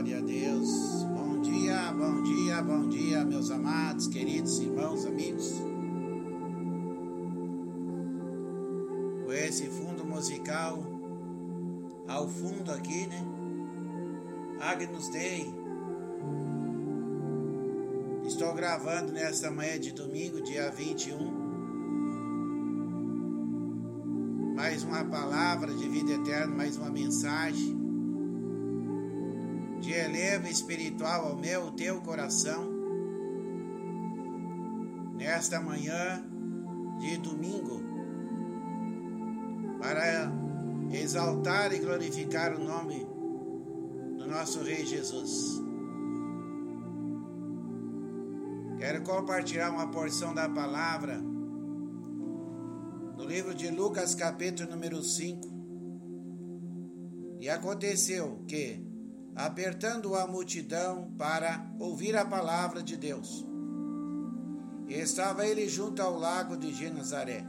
Glória a Deus. Bom dia, bom dia, bom dia, meus amados, queridos irmãos, amigos. Com esse fundo musical ao fundo aqui, né? Agnus Dei. Estou gravando nesta manhã de domingo, dia 21. Mais uma palavra de vida eterna, mais uma mensagem eleva espiritual ao meu, teu coração. Nesta manhã de domingo, para exaltar e glorificar o nome do nosso Rei Jesus. Quero compartilhar uma porção da palavra no livro de Lucas, capítulo número 5. E aconteceu que, apertando a multidão para ouvir a palavra de Deus, estava ele junto ao lago de Genazaré.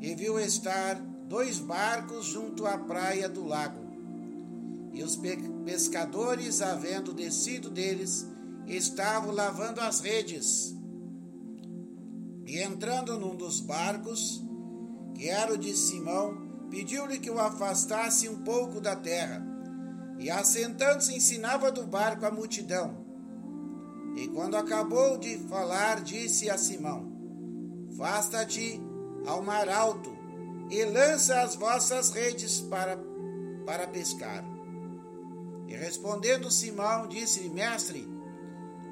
E viu estar dois barcos junto à praia do lago. E os pescadores, havendo descido deles, estavam lavando as redes. E entrando num dos barcos, que era o de Simão, pediu-lhe que o afastasse um pouco da terra. E assentando-se, ensinava do barco a multidão. E quando acabou de falar, disse a Simão: Fasta-te ao mar alto e lança as vossas redes para, para pescar. E respondendo Simão, disse-lhe: Mestre,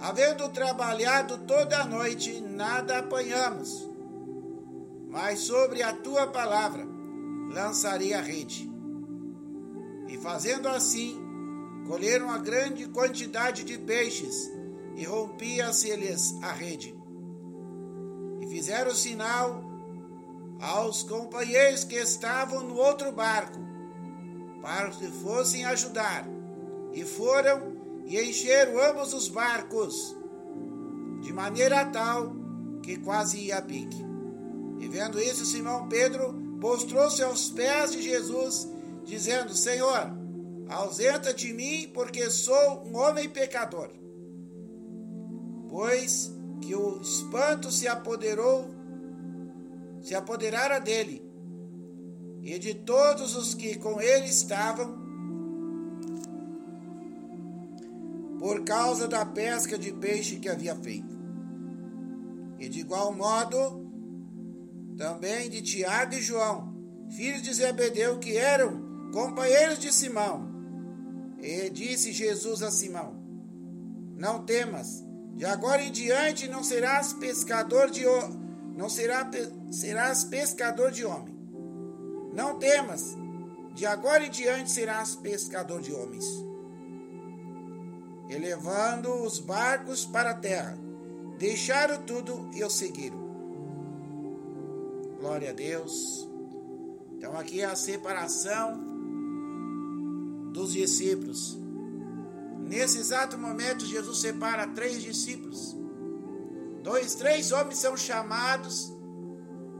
havendo trabalhado toda a noite, nada apanhamos, mas sobre a tua palavra lançarei a rede. E fazendo assim, colheram a grande quantidade de peixes, e rompia-se-lhes a rede. E fizeram sinal aos companheiros que estavam no outro barco, para que fossem ajudar. E foram e encheram ambos os barcos, de maneira tal que quase ia a pique. E vendo isso, Simão Pedro postrou-se aos pés de Jesus, dizendo: Senhor, ausenta de mim, porque sou um homem pecador. Pois que o espanto se apoderou, se apoderara dele, e de todos os que com ele estavam, por causa da pesca de peixe que havia feito. E de igual modo, também de Tiago e João, filhos de Zebedeu, que eram companheiros de Simão. E disse Jesus a Simão: Não temas, de agora em diante não serás pescador de não será, serás pescador de homem. Não temas, de agora em diante serás pescador de homens. Elevando os barcos para a terra, deixaram tudo e o seguiram. Glória a Deus. Então aqui é a separação dos discípulos. Nesse exato momento, Jesus separa três discípulos. Dois, três homens são chamados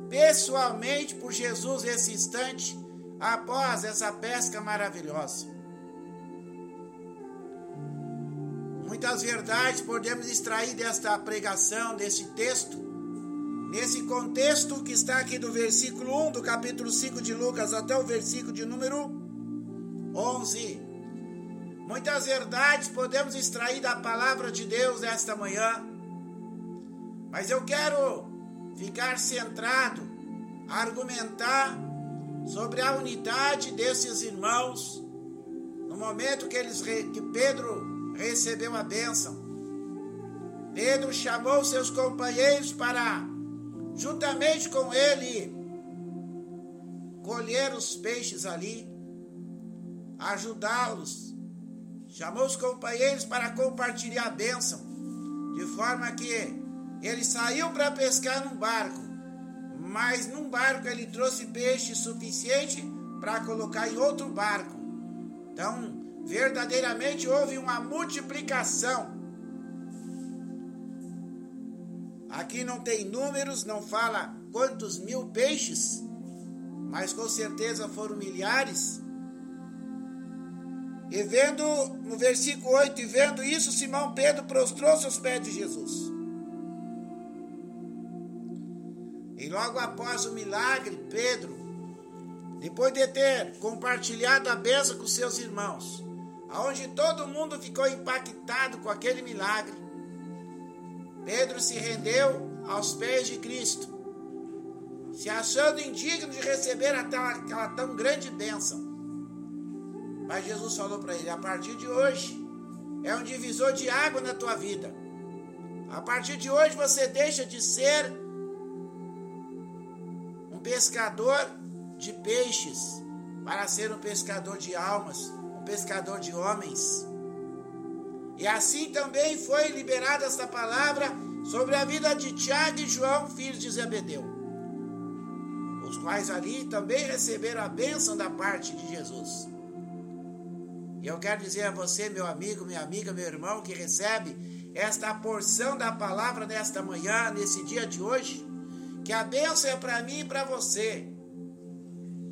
pessoalmente por Jesus nesse instante, após essa pesca maravilhosa. Muitas verdades podemos extrair desta pregação, deste texto, nesse contexto que está aqui do versículo 1 do capítulo 5 de Lucas até o versículo de número 11. Muitas verdades podemos extrair da palavra de Deus esta manhã, mas eu quero ficar centrado, argumentar sobre a unidade desses irmãos no momento que eles que Pedro recebeu a bênção. Pedro chamou seus companheiros para juntamente com ele colher os peixes ali, ajudá-los chamou os companheiros para compartilhar a bênção, de forma que ele saiu para pescar num barco, mas num barco ele trouxe peixe suficiente para colocar em outro barco. Então, verdadeiramente houve uma multiplicação. Aqui não tem números, não fala quantos mil peixes, mas com certeza foram milhares E vendo, no versículo 8, e vendo isso, Simão Pedro prostrou-se aos pés de Jesus. E logo após o milagre, Pedro, depois de ter compartilhado a bênção com seus irmãos, aonde todo mundo ficou impactado com aquele milagre, Pedro se rendeu aos pés de Cristo, se achando indigno de receber aquela, aquela tão grande bênção. Mas Jesus falou para ele: a partir de hoje é um divisor de água na tua vida. A partir de hoje você deixa de ser um pescador de peixes para ser um pescador de almas, um pescador de homens. E assim também foi liberada esta palavra sobre a vida de Tiago e João, filhos de Zebedeu, os quais ali também receberam a bênção da parte de Jesus. E eu quero dizer a você, meu amigo, minha amiga, meu irmão, que recebe esta porção da palavra nesta manhã, nesse dia de hoje, que a bênção é para mim e para você.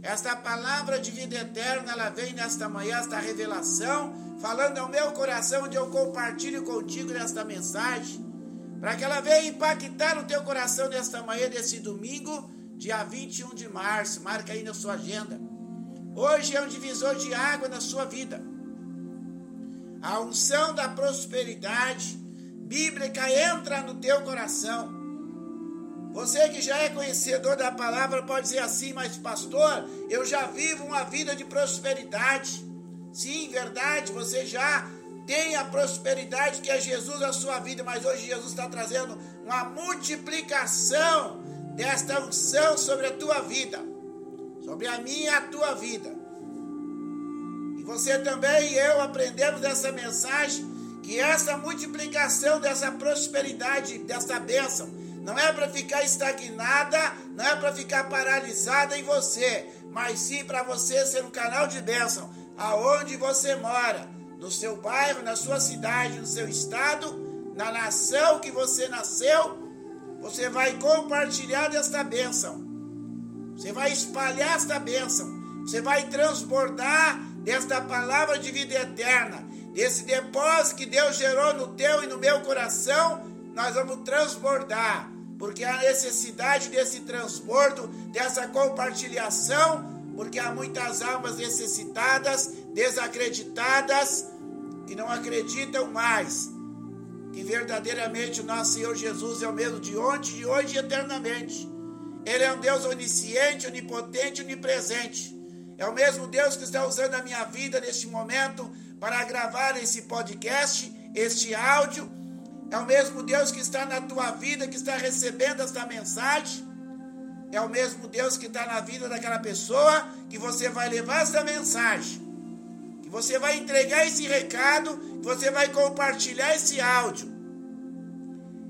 Esta palavra de vida eterna, ela vem nesta manhã, esta revelação, falando ao meu coração, onde eu compartilho contigo nesta mensagem, para que ela venha impactar o teu coração nesta manhã, desse domingo, dia 21 de março. Marca aí na sua agenda. Hoje é um divisor de água na sua vida. A unção da prosperidade bíblica entra no teu coração. Você que já é conhecedor da palavra pode dizer assim, mas pastor, eu já vivo uma vida de prosperidade. Sim, verdade, você já tem a prosperidade que é Jesus na sua vida, mas hoje Jesus está trazendo uma multiplicação desta unção sobre a tua vida, sobre a minha e a tua vida. E você também e eu aprendemos dessa mensagem que essa multiplicação dessa prosperidade, dessa bênção, não é para ficar estagnada, não é para ficar paralisada em você, mas sim para você ser um canal de bênção aonde você mora, no seu bairro, na sua cidade, no seu estado, na nação que você nasceu, você vai compartilhar desta bênção. Você vai espalhar esta bênção. Você vai transbordar desta palavra de vida eterna, desse depósito que Deus gerou no teu e no meu coração, nós vamos transbordar, porque há necessidade desse transbordo, dessa compartilhação porque há muitas almas necessitadas, desacreditadas, que não acreditam mais que verdadeiramente o nosso Senhor Jesus é o mesmo de ontem, de hoje e eternamente. Ele é um Deus onisciente, onipotente, onipresente. É o mesmo Deus que está usando a minha vida neste momento para gravar esse podcast, este áudio. É o mesmo Deus que está na tua vida, que está recebendo esta mensagem é o mesmo Deus que está na vida daquela pessoa que você vai levar essa mensagem, que você vai entregar esse recado, que você vai compartilhar esse áudio.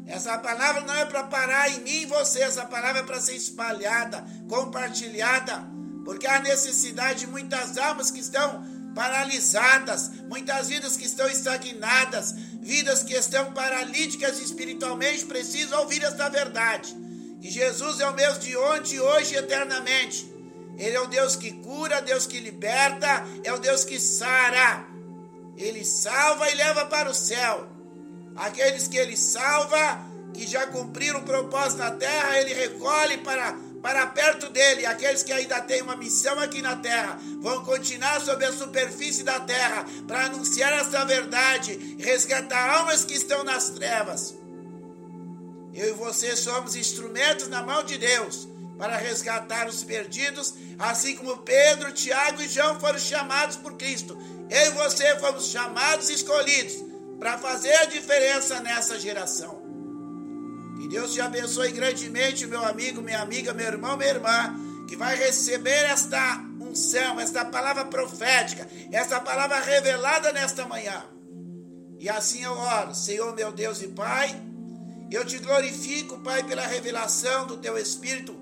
Essa palavra não é para parar em mim e você, essa palavra é para ser espalhada, compartilhada, porque há necessidade de muitas almas que estão paralisadas, muitas vidas que estão estagnadas, vidas que estão paralíticas espiritualmente, precisam ouvir esta verdade. E Jesus é o mesmo de ontem, hoje e eternamente. Ele é o Deus que cura, Deus que liberta, é o Deus que sara. Ele salva e leva para o céu. Aqueles que ele salva, que já cumpriram o propósito na terra, ele recolhe para, para perto dele. Aqueles que ainda têm uma missão aqui na terra, vão continuar sobre a superfície da terra para anunciar essa verdade resgatar almas que estão nas trevas. Eu e você somos instrumentos na mão de Deus para resgatar os perdidos, assim como Pedro, Tiago e João foram chamados por Cristo. Eu e você fomos chamados e escolhidos para fazer a diferença nessa geração. Que Deus te abençoe grandemente, meu amigo, minha amiga, meu irmão, minha irmã, que vai receber esta unção, esta palavra profética, esta palavra revelada nesta manhã. E assim eu oro, Senhor meu Deus e Pai eu te glorifico, Pai, pela revelação do teu Espírito,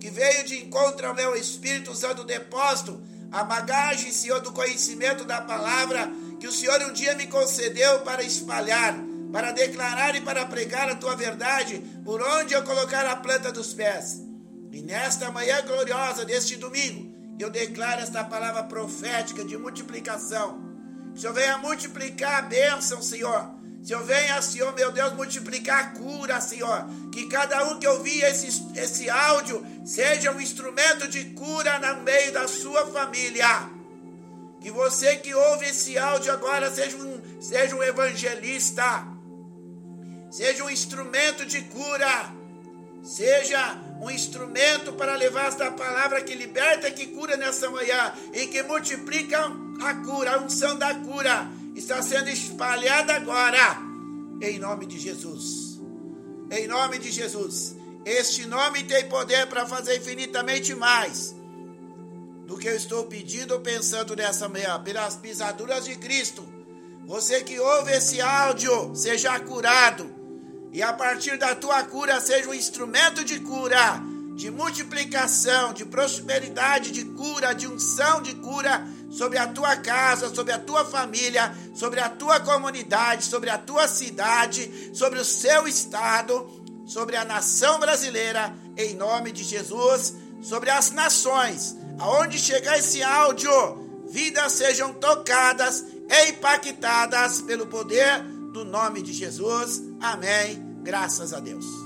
que veio de encontro ao meu Espírito, usando o depósito, a bagagem, Senhor, do conhecimento da palavra, que o Senhor um dia me concedeu para espalhar, para declarar e para pregar a tua verdade, por onde eu colocar a planta dos pés. E nesta manhã gloriosa deste domingo, eu declaro esta palavra profética de multiplicação Que o Senhor venha multiplicar a bênção, Senhor. Senhor, venha, Senhor, meu Deus, multiplicar a cura, Senhor. Que cada um que ouvir esse, esse áudio seja um instrumento de cura no meio da sua família. Que você que ouve esse áudio agora seja um, seja um evangelista. Seja um instrumento de cura. Seja um instrumento para levar esta palavra que liberta, que cura nessa manhã e que multiplica a cura, a unção da cura está sendo espalhada agora, em nome de Jesus. Em nome de Jesus. Este nome tem poder para fazer infinitamente mais do que eu estou pedindo ou pensando nessa manhã, pelas pisaduras de Cristo. Você que ouve esse áudio, seja curado. E a partir da tua cura, seja um instrumento de cura, de multiplicação, de prosperidade, de cura, de unção de cura sobre a tua casa, sobre a tua família, sobre a tua comunidade, sobre a tua cidade, sobre o seu estado, sobre a nação brasileira, em nome de Jesus, sobre as nações. Aonde chegar esse áudio, vidas sejam tocadas e impactadas pelo poder do nome de Jesus. Amém. Graças a Deus.